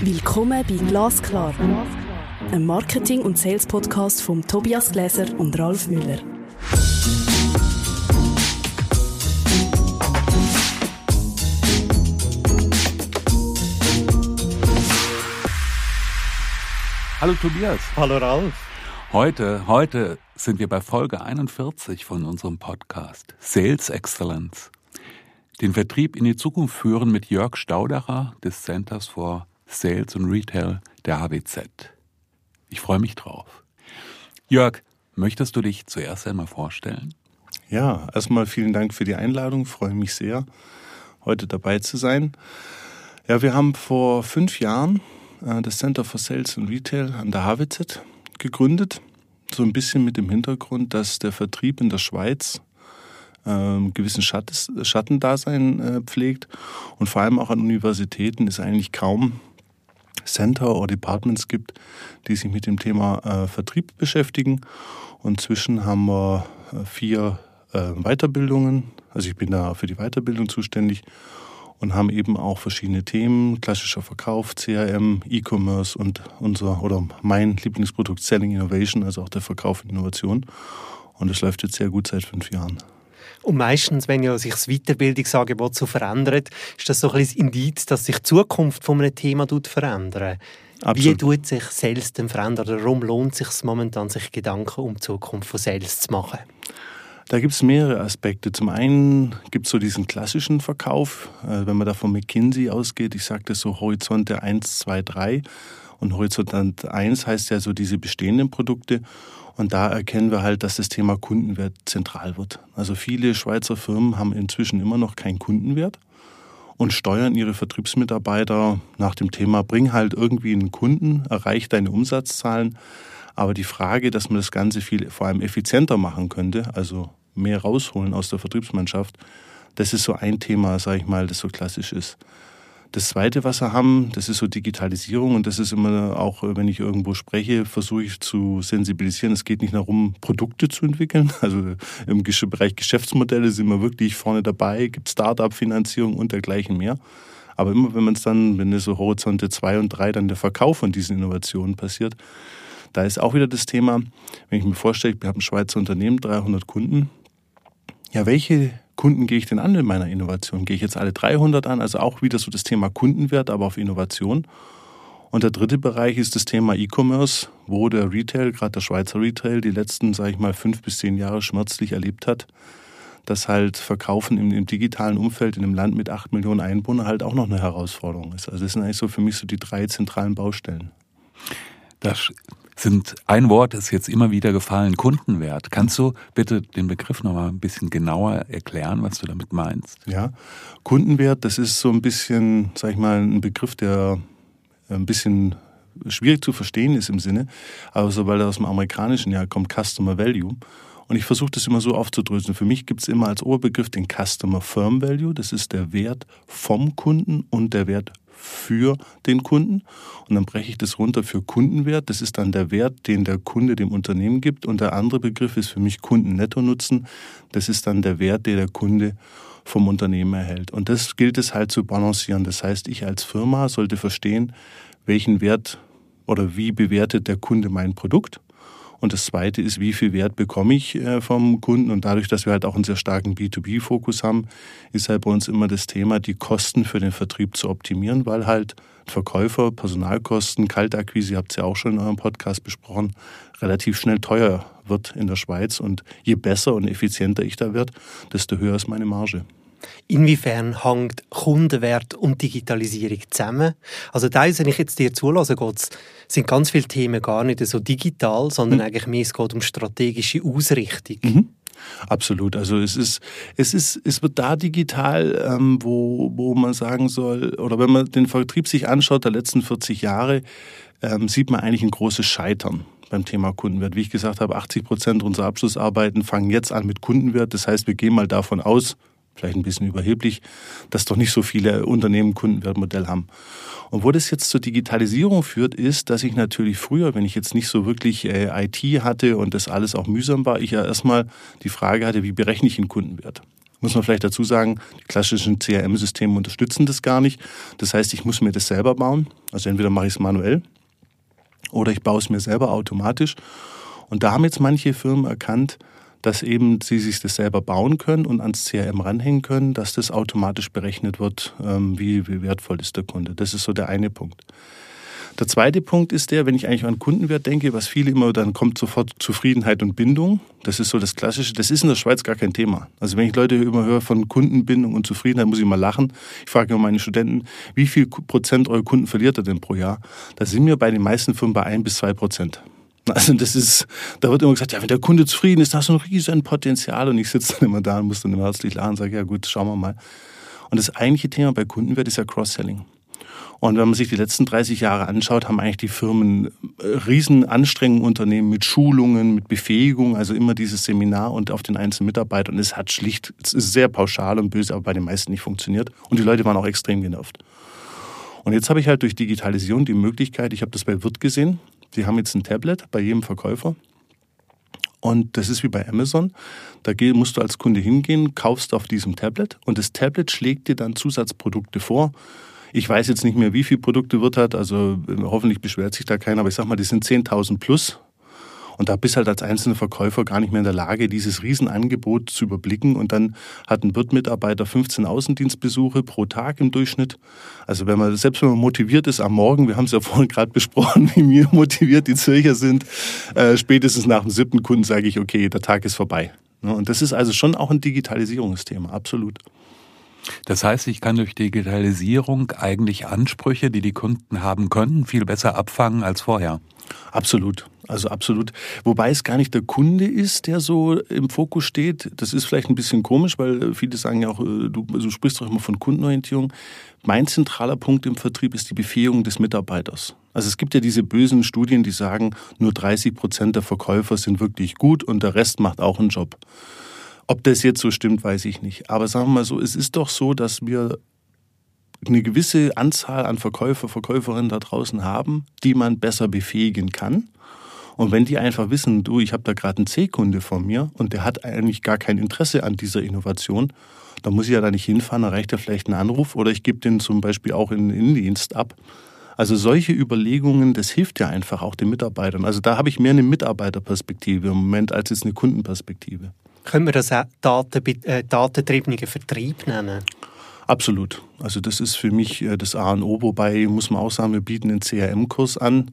Willkommen bei Glasklar, einem Marketing- und Sales-Podcast von Tobias Gläser und Ralf Müller. Hallo Tobias. Hallo Ralf. Heute, heute sind wir bei Folge 41 von unserem Podcast Sales Excellence. Den Vertrieb in die Zukunft führen mit Jörg Staudacher des Centers for Sales und Retail der HWZ. Ich freue mich drauf. Jörg, möchtest du dich zuerst einmal vorstellen? Ja, erstmal vielen Dank für die Einladung. Ich freue mich sehr, heute dabei zu sein. Ja, wir haben vor fünf Jahren äh, das Center for Sales and Retail an der HWZ gegründet. So ein bisschen mit dem Hintergrund, dass der Vertrieb in der Schweiz ähm, gewissen Schattendasein äh, pflegt und vor allem auch an Universitäten ist eigentlich kaum Center oder Departments gibt, die sich mit dem Thema äh, Vertrieb beschäftigen. Und zwischen haben wir äh, vier äh, Weiterbildungen. Also ich bin da für die Weiterbildung zuständig und haben eben auch verschiedene Themen, klassischer Verkauf, CRM, E-Commerce und unser oder mein Lieblingsprodukt Selling Innovation, also auch der Verkauf und Innovation. Und es läuft jetzt sehr gut seit fünf Jahren. Und meistens, wenn ja sich das Weiterbildungsangebot so verändert, ist das so ein bisschen Indiz, dass sich die Zukunft von einem Thema verändert. Wie tut sich Sales denn verändern? Warum lohnt es sich momentan, sich Gedanken um die Zukunft von Sales zu machen? Da gibt es mehrere Aspekte. Zum einen gibt es so diesen klassischen Verkauf, äh, wenn man da von McKinsey ausgeht. Ich sagte so Horizonte 1, 2, 3. Und Horizont 1 heißt ja so diese bestehenden Produkte. Und da erkennen wir halt, dass das Thema Kundenwert zentral wird. Also viele Schweizer Firmen haben inzwischen immer noch keinen Kundenwert und steuern ihre Vertriebsmitarbeiter nach dem Thema, bring halt irgendwie einen Kunden, erreich deine Umsatzzahlen. Aber die Frage, dass man das Ganze viel vor allem effizienter machen könnte, also mehr rausholen aus der Vertriebsmannschaft, das ist so ein Thema, sage ich mal, das so klassisch ist. Das Zweite, was wir haben, das ist so Digitalisierung und das ist immer auch, wenn ich irgendwo spreche, versuche ich zu sensibilisieren. Es geht nicht darum, Produkte zu entwickeln. Also im Bereich Geschäftsmodelle sind wir wirklich vorne dabei, gibt Start-up-Finanzierung und dergleichen mehr. Aber immer wenn man es dann, wenn es so Horizonte 2 und 3 dann der Verkauf von diesen Innovationen passiert, da ist auch wieder das Thema, wenn ich mir vorstelle, wir haben ein Schweizer Unternehmen, 300 Kunden. Ja, welche Kunden gehe ich denn an in meiner Innovation? Gehe ich jetzt alle 300 an? Also auch wieder so das Thema Kundenwert, aber auf Innovation. Und der dritte Bereich ist das Thema E-Commerce, wo der Retail, gerade der Schweizer Retail, die letzten, sage ich mal, fünf bis zehn Jahre schmerzlich erlebt hat, dass halt Verkaufen im, im, digitalen Umfeld in einem Land mit acht Millionen Einwohnern halt auch noch eine Herausforderung ist. Also das sind eigentlich so für mich so die drei zentralen Baustellen. Das sind ein Wort ist jetzt immer wieder gefallen, Kundenwert. Kannst du bitte den Begriff noch mal ein bisschen genauer erklären, was du damit meinst? Ja, Kundenwert, das ist so ein bisschen, sag ich mal, ein Begriff, der ein bisschen schwierig zu verstehen ist im Sinne, aber so, weil er aus dem Amerikanischen ja kommt, Customer Value. Und ich versuche das immer so aufzudröseln. Für mich gibt es immer als Oberbegriff den Customer Firm Value. Das ist der Wert vom Kunden und der Wert für den Kunden. Und dann breche ich das runter für Kundenwert. Das ist dann der Wert, den der Kunde dem Unternehmen gibt. Und der andere Begriff ist für mich Kundennetto-Nutzen. Das ist dann der Wert, den der Kunde vom Unternehmen erhält. Und das gilt es halt zu balancieren. Das heißt, ich als Firma sollte verstehen, welchen Wert oder wie bewertet der Kunde mein Produkt und das Zweite ist, wie viel Wert bekomme ich äh, vom Kunden? Und dadurch, dass wir halt auch einen sehr starken B2B-Fokus haben, ist halt bei uns immer das Thema, die Kosten für den Vertrieb zu optimieren, weil halt Verkäufer, Personalkosten, Kaltakquise, ihr habt es ja auch schon in eurem Podcast besprochen, relativ schnell teuer wird in der Schweiz. Und je besser und effizienter ich da werde, desto höher ist meine Marge. Inwiefern hängt Kundenwert und Digitalisierung zusammen? Also teils, wenn ich jetzt dir zulasse, geht's, sind ganz viele Themen gar nicht so digital, sondern mhm. eigentlich mehr es geht um strategische Ausrichtung. Mhm. Absolut. Also es ist, es ist, es wird da digital, ähm, wo, wo man sagen soll, oder wenn man den Vertrieb sich anschaut der letzten 40 Jahre, ähm, sieht man eigentlich ein großes Scheitern beim Thema Kundenwert. Wie ich gesagt habe, 80 Prozent unserer Abschlussarbeiten fangen jetzt an mit Kundenwert. Das heißt, wir gehen mal davon aus, vielleicht ein bisschen überheblich, dass doch nicht so viele Unternehmen Kundenwertmodell haben. Und wo das jetzt zur Digitalisierung führt, ist, dass ich natürlich früher, wenn ich jetzt nicht so wirklich äh, IT hatte und das alles auch mühsam war, ich ja erstmal die Frage hatte, wie berechne ich einen Kundenwert? Muss man vielleicht dazu sagen, die klassischen CRM-Systeme unterstützen das gar nicht. Das heißt, ich muss mir das selber bauen. Also entweder mache ich es manuell oder ich baue es mir selber automatisch. Und da haben jetzt manche Firmen erkannt, dass eben sie sich das selber bauen können und ans CRM ranhängen können, dass das automatisch berechnet wird, ähm, wie, wie wertvoll ist der Kunde. Das ist so der eine Punkt. Der zweite Punkt ist der, wenn ich eigentlich an Kundenwert denke, was viele immer, dann kommt sofort Zufriedenheit und Bindung. Das ist so das Klassische. Das ist in der Schweiz gar kein Thema. Also wenn ich Leute immer höre von Kundenbindung und Zufriedenheit, muss ich mal lachen. Ich frage immer meine Studenten, wie viel Prozent eurer Kunden verliert ihr denn pro Jahr? Da sind wir bei den meisten Firmen bei ein bis zwei Prozent. Also das ist, da wird immer gesagt, ja, wenn der Kunde zufrieden ist, hast du ein riesen Potenzial. Und ich sitze dann immer da und muss dann immer herzlich lachen und sage, ja gut, schauen wir mal. Und das eigentliche Thema bei Kundenwert ist ja Cross-Selling. Und wenn man sich die letzten 30 Jahre anschaut, haben eigentlich die Firmen äh, riesen Anstrengungen unternehmen mit Schulungen, mit Befähigung, also immer dieses Seminar und auf den einzelnen Mitarbeiter. Und es hat schlicht, es ist sehr pauschal und böse, aber bei den meisten nicht funktioniert. Und die Leute waren auch extrem genervt. Und jetzt habe ich halt durch Digitalisierung die Möglichkeit, ich habe das bei Wirt gesehen, die haben jetzt ein Tablet bei jedem Verkäufer. Und das ist wie bei Amazon. Da musst du als Kunde hingehen, kaufst auf diesem Tablet und das Tablet schlägt dir dann Zusatzprodukte vor ich weiß jetzt nicht mehr, wie viele Produkte Wirt hat, also äh, hoffentlich beschwert sich da keiner, aber ich sag mal, die sind 10.000 plus. Und da bist halt als einzelner Verkäufer gar nicht mehr in der Lage, dieses Riesenangebot zu überblicken. Und dann hat ein Wirt-Mitarbeiter 15 Außendienstbesuche pro Tag im Durchschnitt. Also wenn man, selbst wenn man motiviert ist am Morgen, wir haben es ja vorhin gerade besprochen, wie mir motiviert die Zürcher sind, äh, spätestens nach dem siebten Kunden sage ich, okay, der Tag ist vorbei. Und das ist also schon auch ein Digitalisierungsthema, absolut. Das heißt, ich kann durch Digitalisierung eigentlich Ansprüche, die die Kunden haben können, viel besser abfangen als vorher. Absolut. Also absolut. Wobei es gar nicht der Kunde ist, der so im Fokus steht. Das ist vielleicht ein bisschen komisch, weil viele sagen ja auch, äh, du, du sprichst doch immer von Kundenorientierung. Mein zentraler Punkt im Vertrieb ist die Befähigung des Mitarbeiters. Also es gibt ja diese bösen Studien, die sagen, nur 30 Prozent der Verkäufer sind wirklich gut und der Rest macht auch einen Job. Ob das jetzt so stimmt, weiß ich nicht. Aber sagen wir mal so, es ist doch so, dass wir eine gewisse Anzahl an Verkäufer, Verkäuferinnen da draußen haben, die man besser befähigen kann. Und wenn die einfach wissen, du, ich habe da gerade einen C-Kunde vor mir und der hat eigentlich gar kein Interesse an dieser Innovation, dann muss ich ja da nicht hinfahren, dann reicht ja vielleicht ein Anruf oder ich gebe den zum Beispiel auch in den Innendienst ab. Also solche Überlegungen, das hilft ja einfach auch den Mitarbeitern. Also da habe ich mehr eine Mitarbeiterperspektive im Moment als jetzt eine Kundenperspektive. Können wir das auch Daten, äh, datentriebenen Vertrieb nennen? Absolut. Also das ist für mich äh, das A und O, wobei muss man auch sagen, wir bieten einen CRM-Kurs an.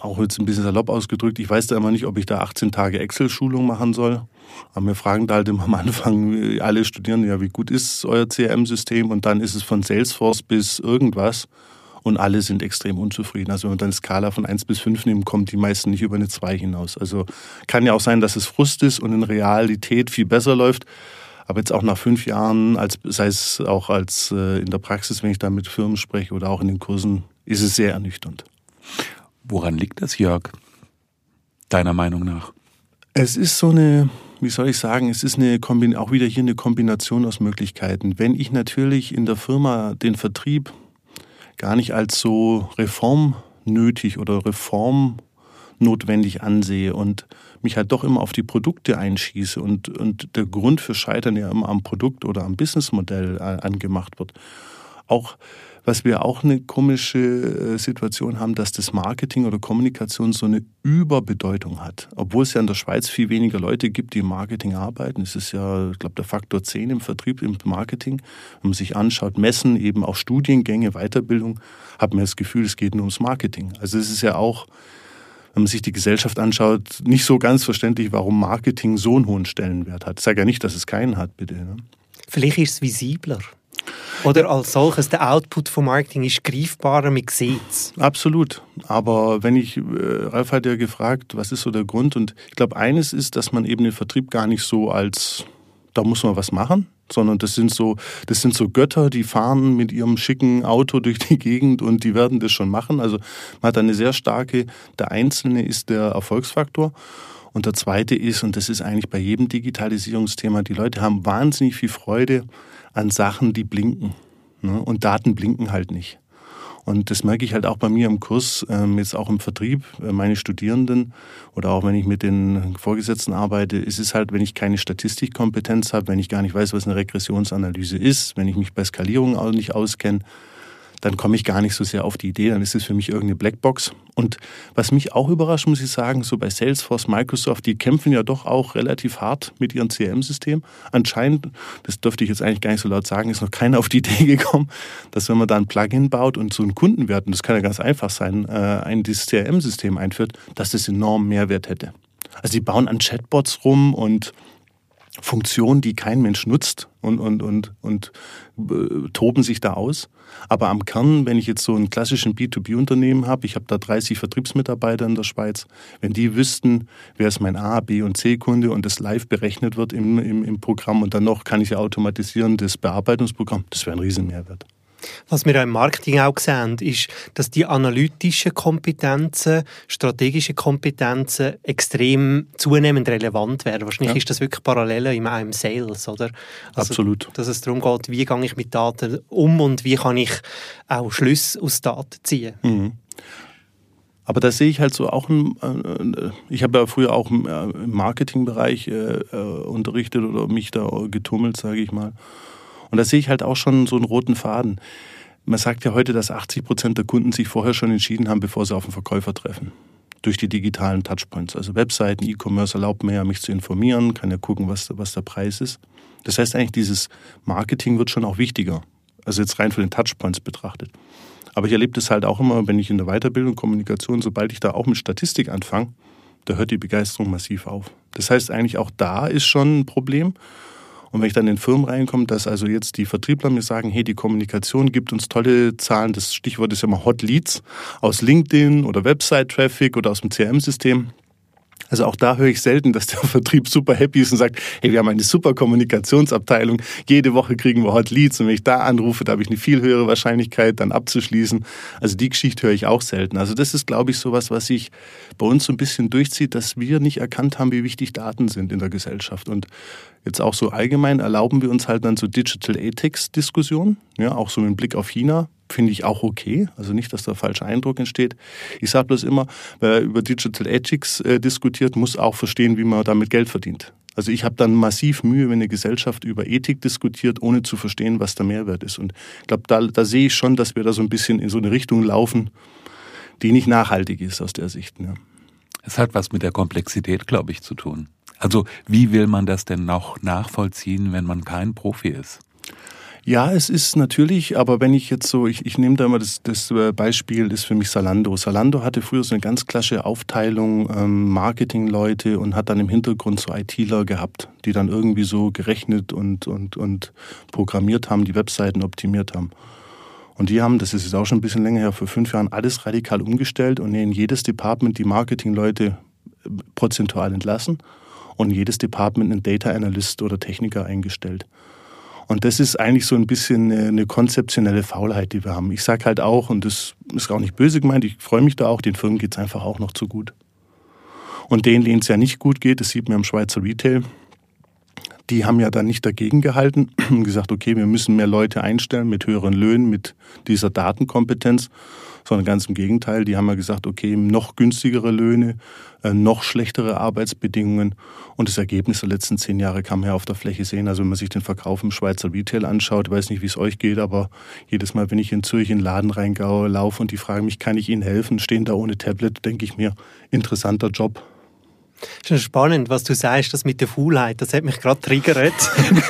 Auch jetzt ein bisschen salopp ausgedrückt. Ich weiß da immer nicht, ob ich da 18 Tage Excel-Schulung machen soll. Aber wir fragen da halt immer am Anfang alle Studierenden, ja, wie gut ist euer CRM-System? Und dann ist es von Salesforce bis irgendwas und alle sind extrem unzufrieden. Also wenn man dann eine Skala von 1 bis 5 nimmt, kommen die meisten nicht über eine 2 hinaus. Also kann ja auch sein, dass es Frust ist und in Realität viel besser läuft. Aber jetzt auch nach fünf Jahren, als, sei es auch als äh, in der Praxis, wenn ich da mit Firmen spreche oder auch in den Kursen, ist es sehr ernüchternd. Woran liegt das, Jörg? Deiner Meinung nach? Es ist so eine, wie soll ich sagen, es ist eine auch wieder hier eine Kombination aus Möglichkeiten. Wenn ich natürlich in der Firma den Vertrieb gar nicht als so reformnötig oder reformnotwendig ansehe und mich halt doch immer auf die Produkte einschieße und, und der Grund für Scheitern ja immer am Produkt oder am Businessmodell äh, angemacht wird. Auch was wir auch eine komische äh, Situation haben, dass das Marketing oder Kommunikation so eine Überbedeutung hat. Obwohl es ja in der Schweiz viel weniger Leute gibt, die im Marketing arbeiten. Es ist ja, ich glaube, der Faktor 10 im Vertrieb, im Marketing. Wenn man sich anschaut, Messen, eben auch Studiengänge, Weiterbildung, hat man das Gefühl, es geht nur ums Marketing. Also es ist ja auch, wenn man sich die Gesellschaft anschaut, nicht so ganz verständlich, warum Marketing so einen hohen Stellenwert hat. Ich sage ja nicht, dass es keinen hat, bitte. Ne? Vielleicht ist es visibler. Oder als solches, der Output vom Marketing ist greifbarer, man sieht es. Absolut. Aber wenn ich, äh, Ralf hat ja gefragt, was ist so der Grund? Und ich glaube, eines ist, dass man eben den Vertrieb gar nicht so als, da muss man was machen, sondern das sind so, das sind so Götter, die fahren mit ihrem schicken Auto durch die Gegend und die werden das schon machen. Also man hat eine sehr starke, der Einzelne ist der Erfolgsfaktor. Und der zweite ist, und das ist eigentlich bei jedem Digitalisierungsthema, die Leute haben wahnsinnig viel Freude an Sachen, die blinken. Ne? Und Daten blinken halt nicht. Und das merke ich halt auch bei mir im Kurs, ähm, jetzt auch im Vertrieb, äh, meine Studierenden oder auch wenn ich mit den Vorgesetzten arbeite, ist es halt, wenn ich keine Statistikkompetenz habe, wenn ich gar nicht weiß, was eine Regressionsanalyse ist, wenn ich mich bei Skalierung auch nicht auskenne, dann komme ich gar nicht so sehr auf die Idee, dann ist es für mich irgendeine Blackbox. Und was mich auch überrascht, muss ich sagen, so bei Salesforce, Microsoft, die kämpfen ja doch auch relativ hart mit ihrem CRM-System. Anscheinend, das dürfte ich jetzt eigentlich gar nicht so laut sagen, ist noch keiner auf die Idee gekommen, dass wenn man da ein Plugin baut und so einen Kundenwert, und das kann ja ganz einfach sein, äh, ein dieses CRM-System einführt, dass das enorm Mehrwert hätte. Also die bauen an Chatbots rum und Funktionen, die kein Mensch nutzt und, und, und, und äh, toben sich da aus. Aber am Kern, wenn ich jetzt so einen klassischen B2B-Unternehmen habe, ich habe da 30 Vertriebsmitarbeiter in der Schweiz, wenn die wüssten, wer ist mein A, B und C-Kunde und das live berechnet wird im, im, im Programm und dann noch kann ich ja automatisieren das Bearbeitungsprogramm, das wäre ein Riesenmehrwert. Was wir im Marketing auch sehen, ist, dass die analytischen Kompetenzen, strategischen Kompetenzen extrem zunehmend relevant werden. Wahrscheinlich ja. ist das wirklich parallel im, im Sales, oder? Also, Absolut. Dass es darum geht, wie gehe ich mit Daten um und wie kann ich auch Schlüsse aus Daten ziehen. Mhm. Aber da sehe ich halt so auch, ein, äh, ich habe ja früher auch im äh, Marketingbereich äh, unterrichtet oder mich da getummelt, sage ich mal. Und da sehe ich halt auch schon so einen roten Faden. Man sagt ja heute, dass 80 Prozent der Kunden sich vorher schon entschieden haben, bevor sie auf den Verkäufer treffen. Durch die digitalen Touchpoints. Also Webseiten, E-Commerce erlaubt mir ja, mich zu informieren, kann ja gucken, was, was der Preis ist. Das heißt eigentlich, dieses Marketing wird schon auch wichtiger. Also jetzt rein von den Touchpoints betrachtet. Aber ich erlebe das halt auch immer, wenn ich in der Weiterbildung, Kommunikation, sobald ich da auch mit Statistik anfange, da hört die Begeisterung massiv auf. Das heißt eigentlich auch da ist schon ein Problem. Und wenn ich dann in Firmen reinkomme, dass also jetzt die Vertriebler mir sagen, hey, die Kommunikation gibt uns tolle Zahlen, das Stichwort ist ja mal Hot Leads aus LinkedIn oder Website-Traffic oder aus dem CRM-System. Also auch da höre ich selten, dass der Vertrieb super happy ist und sagt, hey, wir haben eine super Kommunikationsabteilung, jede Woche kriegen wir Hot Leads und wenn ich da anrufe, da habe ich eine viel höhere Wahrscheinlichkeit, dann abzuschließen. Also die Geschichte höre ich auch selten. Also das ist, glaube ich, sowas, was sich bei uns so ein bisschen durchzieht, dass wir nicht erkannt haben, wie wichtig Daten sind in der Gesellschaft. Und jetzt auch so allgemein erlauben wir uns halt dann so Digital Ethics Diskussionen, ja, auch so mit Blick auf China finde ich auch okay. Also nicht, dass da falscher Eindruck entsteht. Ich sage bloß immer, wer über Digital Ethics äh, diskutiert, muss auch verstehen, wie man damit Geld verdient. Also ich habe dann massiv Mühe, wenn eine Gesellschaft über Ethik diskutiert, ohne zu verstehen, was der Mehrwert ist. Und ich glaube, da, da sehe ich schon, dass wir da so ein bisschen in so eine Richtung laufen, die nicht nachhaltig ist aus der Sicht. Ja. Es hat was mit der Komplexität, glaube ich, zu tun. Also wie will man das denn noch nachvollziehen, wenn man kein Profi ist? Ja, es ist natürlich, aber wenn ich jetzt so, ich, ich nehme da mal das, das äh, Beispiel, ist für mich Salando. Salando hatte früher so eine ganz klasse Aufteilung, ähm, Marketingleute und hat dann im Hintergrund so ITler gehabt, die dann irgendwie so gerechnet und, und, und programmiert haben, die Webseiten optimiert haben. Und die haben, das ist jetzt auch schon ein bisschen länger her, vor fünf Jahren alles radikal umgestellt und in jedes Department die Marketingleute äh, prozentual entlassen und jedes Department einen Data Analyst oder Techniker eingestellt. Und das ist eigentlich so ein bisschen eine konzeptionelle Faulheit, die wir haben. Ich sage halt auch, und das ist auch nicht böse gemeint, ich freue mich da auch, den Firmen geht es einfach auch noch zu gut. Und denen, denen es ja nicht gut geht, das sieht man im Schweizer Retail, die haben ja dann nicht dagegen gehalten und gesagt, okay, wir müssen mehr Leute einstellen mit höheren Löhnen, mit dieser Datenkompetenz, sondern ganz im Gegenteil, die haben ja gesagt, okay, noch günstigere Löhne, äh, noch schlechtere Arbeitsbedingungen und das Ergebnis der letzten zehn Jahre kann man ja auf der Fläche sehen. Also wenn man sich den Verkauf im Schweizer Retail anschaut, ich weiß nicht, wie es euch geht, aber jedes Mal, wenn ich in Zürich in den Laden reingaue, laufe und die fragen mich, kann ich Ihnen helfen, stehen da ohne Tablet, denke ich mir, interessanter Job. Das ist spannend, was du sagst, das mit der Faulheit, das hat mich gerade triggert.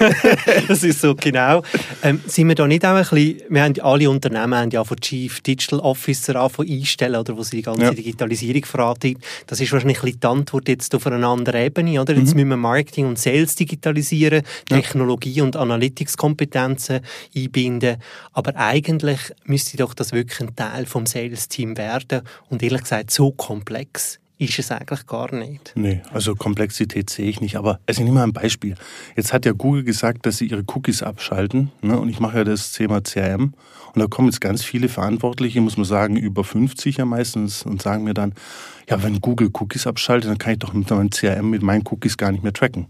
das ist so genau. Ähm, sind wir da nicht auch ein bisschen, wir haben alle Unternehmen haben ja von Chief Digital Officer einstellen, oder, wo sie die ganze ja. Digitalisierung vorantreibt. Das ist wahrscheinlich ein bisschen die Antwort jetzt auf einer anderen Ebene, oder? Jetzt mhm. müssen wir Marketing und Sales digitalisieren, Technologie ja. und Analytics-Kompetenzen einbinden. Aber eigentlich müsste doch das wirklich ein Teil vom Sales-Team werden und ehrlich gesagt so komplex ist es eigentlich gar nicht. Nee, also Komplexität sehe ich nicht. Aber also ich nehme mal ein Beispiel. Jetzt hat ja Google gesagt, dass sie ihre Cookies abschalten. Ne? Und ich mache ja das Thema CRM. Und da kommen jetzt ganz viele Verantwortliche, muss man sagen, über 50 ja meistens und sagen mir dann, ja, wenn Google Cookies abschaltet, dann kann ich doch mit meinem CRM mit meinen Cookies gar nicht mehr tracken.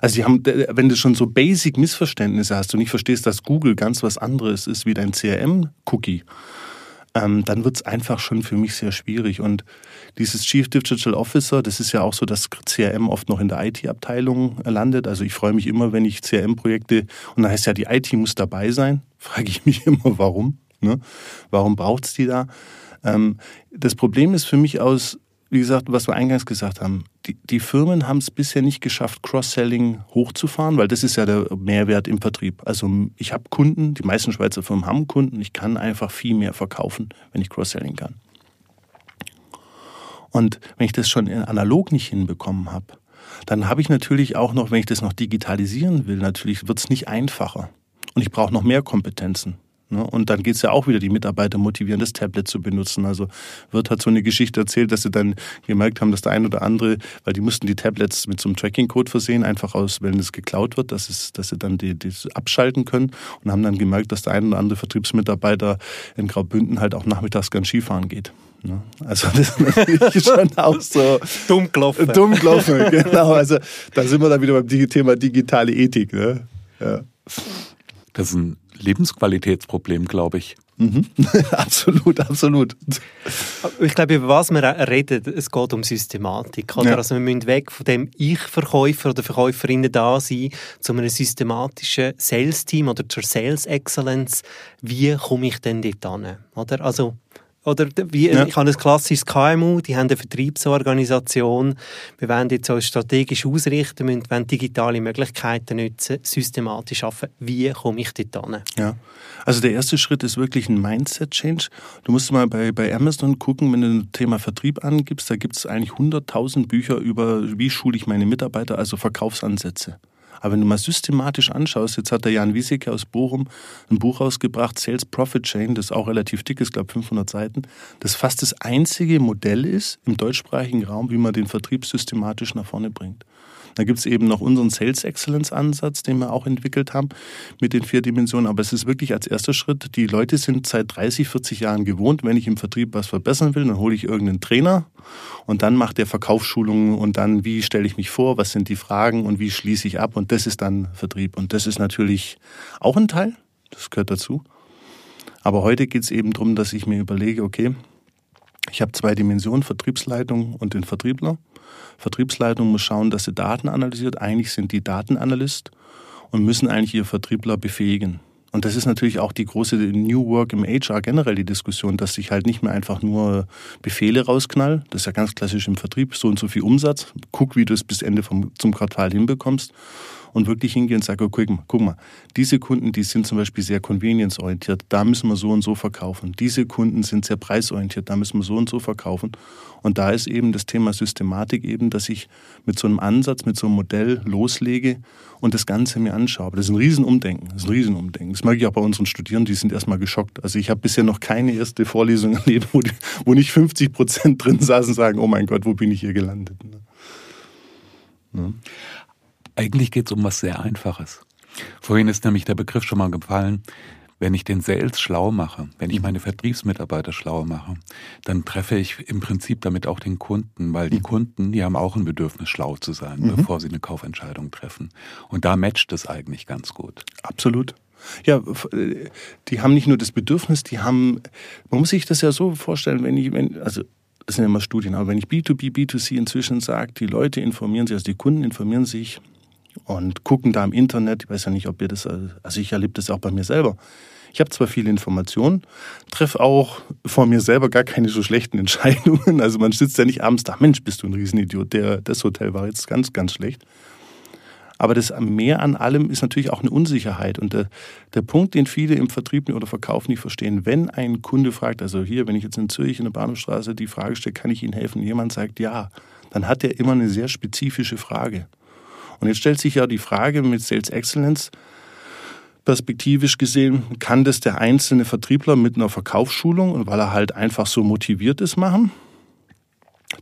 Also die haben, wenn du schon so basic Missverständnisse hast und nicht verstehst, dass Google ganz was anderes ist wie dein CRM-Cookie, ähm, dann wird es einfach schon für mich sehr schwierig. Und dieses Chief Digital Officer, das ist ja auch so, dass CRM oft noch in der IT-Abteilung landet. Also ich freue mich immer, wenn ich CRM-Projekte, und da heißt ja, die IT muss dabei sein, frage ich mich immer, warum. Ne? Warum braucht es die da? Ähm, das Problem ist für mich aus, wie gesagt, was wir eingangs gesagt haben, die, die Firmen haben es bisher nicht geschafft, Cross-Selling hochzufahren, weil das ist ja der Mehrwert im Vertrieb. Also ich habe Kunden, die meisten Schweizer Firmen haben Kunden, ich kann einfach viel mehr verkaufen, wenn ich Cross-Selling kann. Und wenn ich das schon analog nicht hinbekommen habe, dann habe ich natürlich auch noch, wenn ich das noch digitalisieren will, natürlich wird es nicht einfacher. Und ich brauche noch mehr Kompetenzen. Ne? Und dann geht es ja auch wieder, die Mitarbeiter motivieren, das Tablet zu benutzen. Also Wirt hat so eine Geschichte erzählt, dass sie dann gemerkt haben, dass der ein oder andere, weil die mussten die Tablets mit so einem Tracking-Code versehen, einfach aus, wenn es geklaut wird, dass, es, dass sie dann die, die abschalten können und haben dann gemerkt, dass der ein oder andere Vertriebsmitarbeiter in Graubünden halt auch nachmittags ganz Skifahren geht. Ne? Also das ist natürlich schon auch so dumm gelaufen. Dumm gelaufen, genau. Also da sind wir dann wieder beim Thema digitale Ethik. Ne? Ja. Das ist ein Lebensqualitätsproblem, glaube ich. Mhm. absolut, absolut. Ich glaube, über was wir reden, es geht um Systematik. Oder? Ja. Also wir müssen weg von dem Ich-Verkäufer oder Verkäuferinnen da sein, zu einem systematischen Sales-Team oder zur Sales Excellence. Wie komme ich denn dort hin? Oder? Also oder wie, ja. Ich habe ein klassisches KMU, die haben eine Vertriebsorganisation. Wir wollen jetzt uns strategisch ausrichten, wir wollen digitale Möglichkeiten nutzen, systematisch arbeiten. Wie komme ich dort hin? Ja, also der erste Schritt ist wirklich ein Mindset-Change. Du musst mal bei, bei Amazon gucken, wenn du das Thema Vertrieb angibst, da gibt es eigentlich 100.000 Bücher über, wie schule ich meine Mitarbeiter, also Verkaufsansätze. Aber wenn du mal systematisch anschaust, jetzt hat der Jan Wieseke aus Bochum ein Buch rausgebracht, Sales Profit Chain, das auch relativ dick ist, glaube 500 Seiten, das fast das einzige Modell ist im deutschsprachigen Raum, wie man den Vertrieb systematisch nach vorne bringt. Da gibt es eben noch unseren Sales Excellence Ansatz, den wir auch entwickelt haben mit den vier Dimensionen. Aber es ist wirklich als erster Schritt, die Leute sind seit 30, 40 Jahren gewohnt, wenn ich im Vertrieb was verbessern will, dann hole ich irgendeinen Trainer und dann macht der Verkaufsschulungen und dann, wie stelle ich mich vor, was sind die Fragen und wie schließe ich ab und das ist dann Vertrieb. Und das ist natürlich auch ein Teil, das gehört dazu. Aber heute geht es eben darum, dass ich mir überlege, okay, ich habe zwei Dimensionen, Vertriebsleitung und den Vertriebler. Vertriebsleitung muss schauen, dass sie Daten analysiert. Eigentlich sind die Datenanalyst und müssen eigentlich ihr Vertriebler befähigen. Und das ist natürlich auch die große New Work im HR generell die Diskussion, dass ich halt nicht mehr einfach nur Befehle rausknall. Das ist ja ganz klassisch im Vertrieb, so und so viel Umsatz. Guck, wie du es bis Ende vom, zum Quartal hinbekommst, und wirklich hingehen und sagen, guck mal, guck mal, diese Kunden, die sind zum Beispiel sehr convenience-orientiert, da müssen wir so und so verkaufen. Diese Kunden sind sehr preisorientiert, da müssen wir so und so verkaufen. Und da ist eben das Thema Systematik eben, dass ich mit so einem Ansatz, mit so einem Modell loslege und das Ganze mir anschaue. Das ist ein Riesenumdenken, das ist ein Riesenumdenken. Das merke ich auch bei unseren Studierenden, die sind erstmal geschockt. Also ich habe bisher noch keine erste Vorlesung erlebt, wo, die, wo nicht 50 Prozent drin saßen und sagen, oh mein Gott, wo bin ich hier gelandet? Ne? Eigentlich geht es um was sehr Einfaches. Vorhin ist nämlich der Begriff schon mal gefallen. Wenn ich den Sales schlau mache, wenn ich meine Vertriebsmitarbeiter schlau mache, dann treffe ich im Prinzip damit auch den Kunden, weil die mhm. Kunden, die haben auch ein Bedürfnis, schlau zu sein, mhm. bevor sie eine Kaufentscheidung treffen. Und da matcht es eigentlich ganz gut. Absolut. Ja, die haben nicht nur das Bedürfnis, die haben, man muss sich das ja so vorstellen, wenn ich, wenn, also das sind ja immer Studien, aber wenn ich B2B, B2C inzwischen sage, die Leute informieren sich, also die Kunden informieren sich und gucken da im Internet. Ich weiß ja nicht, ob ihr das, also ich erlebe das auch bei mir selber. Ich habe zwar viele Informationen, treffe auch vor mir selber gar keine so schlechten Entscheidungen. Also man sitzt ja nicht abends da, Mensch, bist du ein Riesenidiot, der, das Hotel war jetzt ganz, ganz schlecht. Aber das Mehr an allem ist natürlich auch eine Unsicherheit. Und der, der Punkt, den viele im Vertrieb oder Verkauf nicht verstehen, wenn ein Kunde fragt, also hier, wenn ich jetzt in Zürich in der Bahnhofstraße die Frage stelle, kann ich Ihnen helfen? Jemand sagt ja, dann hat er immer eine sehr spezifische Frage. Und jetzt stellt sich ja die Frage mit Sales Excellence, perspektivisch gesehen, kann das der einzelne Vertriebler mit einer Verkaufsschulung und weil er halt einfach so motiviert ist machen?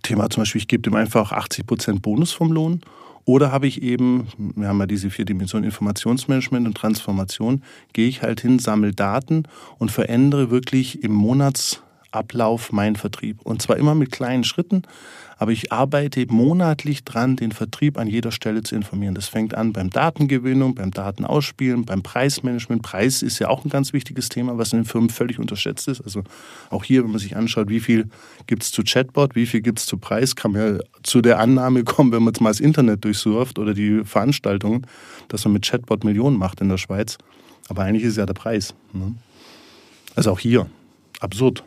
Thema zum Beispiel, ich gebe dem einfach 80 Prozent Bonus vom Lohn. Oder habe ich eben, wir haben ja diese vier Dimensionen Informationsmanagement und Transformation, gehe ich halt hin, sammle Daten und verändere wirklich im Monats Ablauf mein Vertrieb. Und zwar immer mit kleinen Schritten, aber ich arbeite monatlich dran, den Vertrieb an jeder Stelle zu informieren. Das fängt an beim Datengewinnung, beim Datenausspielen, beim Preismanagement. Preis ist ja auch ein ganz wichtiges Thema, was in den Firmen völlig unterschätzt ist. Also auch hier, wenn man sich anschaut, wie viel gibt es zu Chatbot, wie viel gibt es zu Preis, kann man ja zu der Annahme kommen, wenn man jetzt mal das Internet durchsurft oder die Veranstaltungen, dass man mit Chatbot Millionen macht in der Schweiz. Aber eigentlich ist ja der Preis. Ne? Also auch hier, absurd.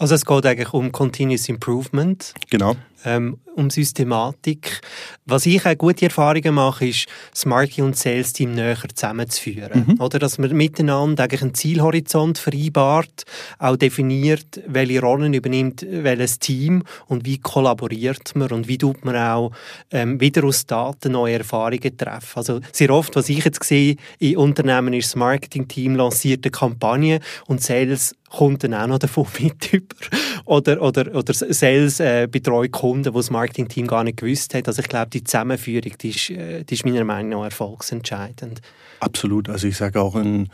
Also es geht eigentlich um Continuous Improvement. Genau ähm, um Systematik. Was ich auch gute Erfahrungen mache, ist, das Marketing- und Sales-Team näher zusammenzuführen. Mhm. Oder, dass man miteinander eigentlich einen Zielhorizont vereinbart, auch definiert, welche Rollen übernimmt welches Team und wie kollaboriert man und wie tut man auch ähm, wieder aus Daten neue Erfahrungen treffen. Also sehr oft, was ich jetzt sehe in Unternehmen, ist das Marketing-Team lanciert eine Kampagne und Sales kommt dann auch noch davon mit über. Oder, oder, oder Sales äh, betreut Kunden Kunden, die das Marketingteam gar nicht gewusst hat. Also ich glaube, die Zusammenführung, die ist, äh, die ist meiner Meinung nach erfolgsentscheidend. Absolut. Also ich sage auch in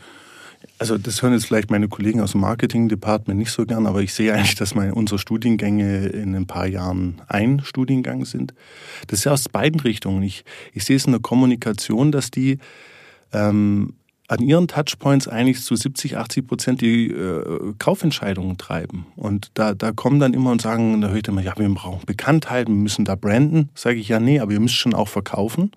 also das hören jetzt vielleicht meine Kollegen aus dem Marketing-Department nicht so gern, aber ich sehe eigentlich, dass meine, unsere Studiengänge in ein paar Jahren ein Studiengang sind. Das ist ja aus beiden Richtungen. Ich, ich sehe es in der Kommunikation, dass die ähm, an ihren Touchpoints eigentlich zu 70, 80 Prozent die äh, Kaufentscheidungen treiben. Und da, da kommen dann immer und sagen, da höre ich immer, ja, wir brauchen Bekanntheit, wir müssen da branden. Sage ich, ja, nee, aber ihr müsst schon auch verkaufen.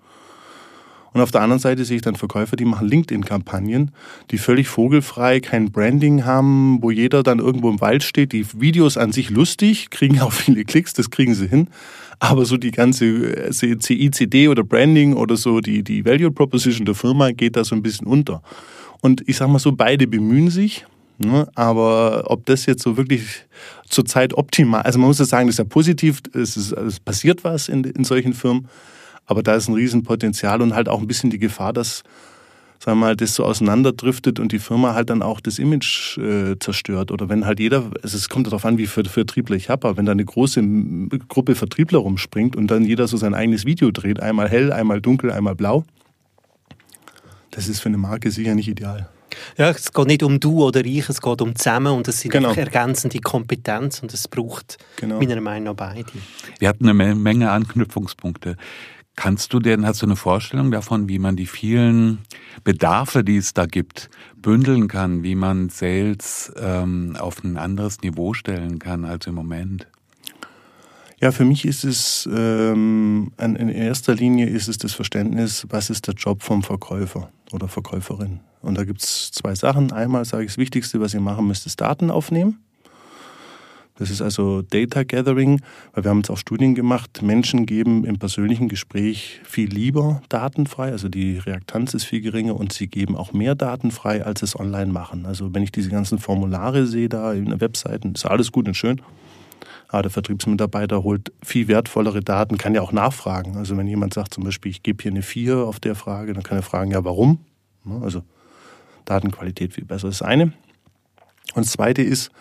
Und auf der anderen Seite sehe ich dann Verkäufer, die machen LinkedIn-Kampagnen, die völlig vogelfrei kein Branding haben, wo jeder dann irgendwo im Wald steht. Die Videos an sich lustig, kriegen auch viele Klicks, das kriegen sie hin. Aber so die ganze äh, CICD oder Branding oder so die, die Value Proposition der Firma geht da so ein bisschen unter. Und ich sag mal so, beide bemühen sich. Ne? Aber ob das jetzt so wirklich zurzeit optimal, also man muss ja sagen, das ist ja positiv, es, ist, es passiert was in, in solchen Firmen, aber da ist ein Riesenpotenzial und halt auch ein bisschen die Gefahr, dass sagen wir mal, das so auseinanderdriftet und die Firma halt dann auch das Image äh, zerstört. Oder wenn halt jeder, also es kommt darauf an, wie viel Vertriebler ich habe, aber wenn da eine große Gruppe Vertriebler rumspringt und dann jeder so sein eigenes Video dreht, einmal hell, einmal dunkel, einmal blau, das ist für eine Marke sicher nicht ideal. Ja, es geht nicht um du oder ich, es geht um zusammen und es sind genau. ergänzende Kompetenz und es braucht genau. meiner Meinung nach beide. Wir hatten eine Menge Anknüpfungspunkte. Kannst du denn, hast du eine Vorstellung davon, wie man die vielen Bedarfe, die es da gibt, bündeln kann, wie man Sales ähm, auf ein anderes Niveau stellen kann als im Moment? Ja, für mich ist es ähm, in erster Linie ist es das Verständnis, was ist der Job vom Verkäufer oder Verkäuferin. Und da gibt es zwei Sachen. Einmal sage ich, das Wichtigste, was ihr machen müsst, ist Daten aufnehmen. Das ist also Data Gathering, weil wir haben jetzt auch Studien gemacht. Menschen geben im persönlichen Gespräch viel lieber Daten frei, also die Reaktanz ist viel geringer und sie geben auch mehr Daten frei, als es online machen. Also wenn ich diese ganzen Formulare sehe da in den Webseiten, ist alles gut und schön. Aber der Vertriebsmitarbeiter holt viel wertvollere Daten, kann ja auch nachfragen. Also wenn jemand sagt zum Beispiel, ich gebe hier eine 4 auf der Frage, dann kann er fragen, ja warum? Also Datenqualität viel besser ist eine. Und das zweite ist,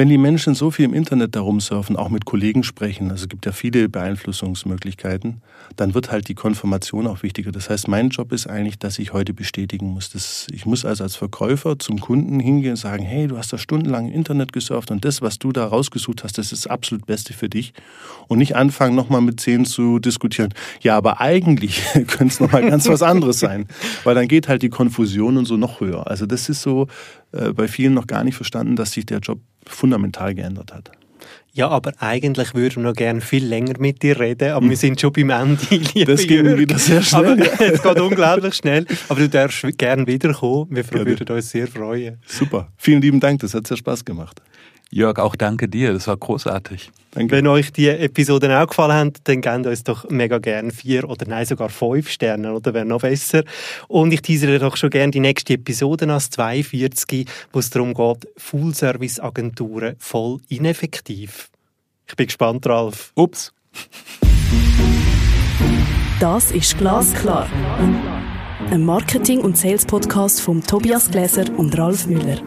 wenn die Menschen so viel im Internet darum surfen, auch mit Kollegen sprechen, also es gibt ja viele Beeinflussungsmöglichkeiten, dann wird halt die Konfirmation auch wichtiger. Das heißt, mein Job ist eigentlich, dass ich heute bestätigen muss. Das, ich muss also als Verkäufer zum Kunden hingehen und sagen, hey, du hast da stundenlang im Internet gesurft und das, was du da rausgesucht hast, das ist das absolut Beste für dich. Und nicht anfangen, nochmal mit zehn zu diskutieren. Ja, aber eigentlich könnte es nochmal ganz was anderes sein. Weil dann geht halt die Konfusion und so noch höher. Also das ist so bei vielen noch gar nicht verstanden, dass sich der Job fundamental geändert hat. Ja, aber eigentlich würden wir noch gerne viel länger mit dir reden, aber wir sind schon beim Ende. Das geht wieder sehr schnell. Es geht unglaublich schnell. Aber du darfst gerne wiederkommen. Wir würden uns sehr freuen. Super. Vielen lieben Dank. Das hat sehr Spaß gemacht. Jörg, auch danke dir. Das war großartig. Danke. Wenn euch die Episoden auch gefallen haben, dann gebt uns doch mega gerne vier oder nein, sogar fünf Sterne, oder wäre noch besser. Und ich teasere doch schon gerne die nächste Episode als 42, wo es darum geht, Full-Service-Agenturen voll ineffektiv. Ich bin gespannt, Ralf. Ups. Das ist Glasklar. Ein Marketing- und Sales-Podcast von Tobias Gläser und Ralf Müller.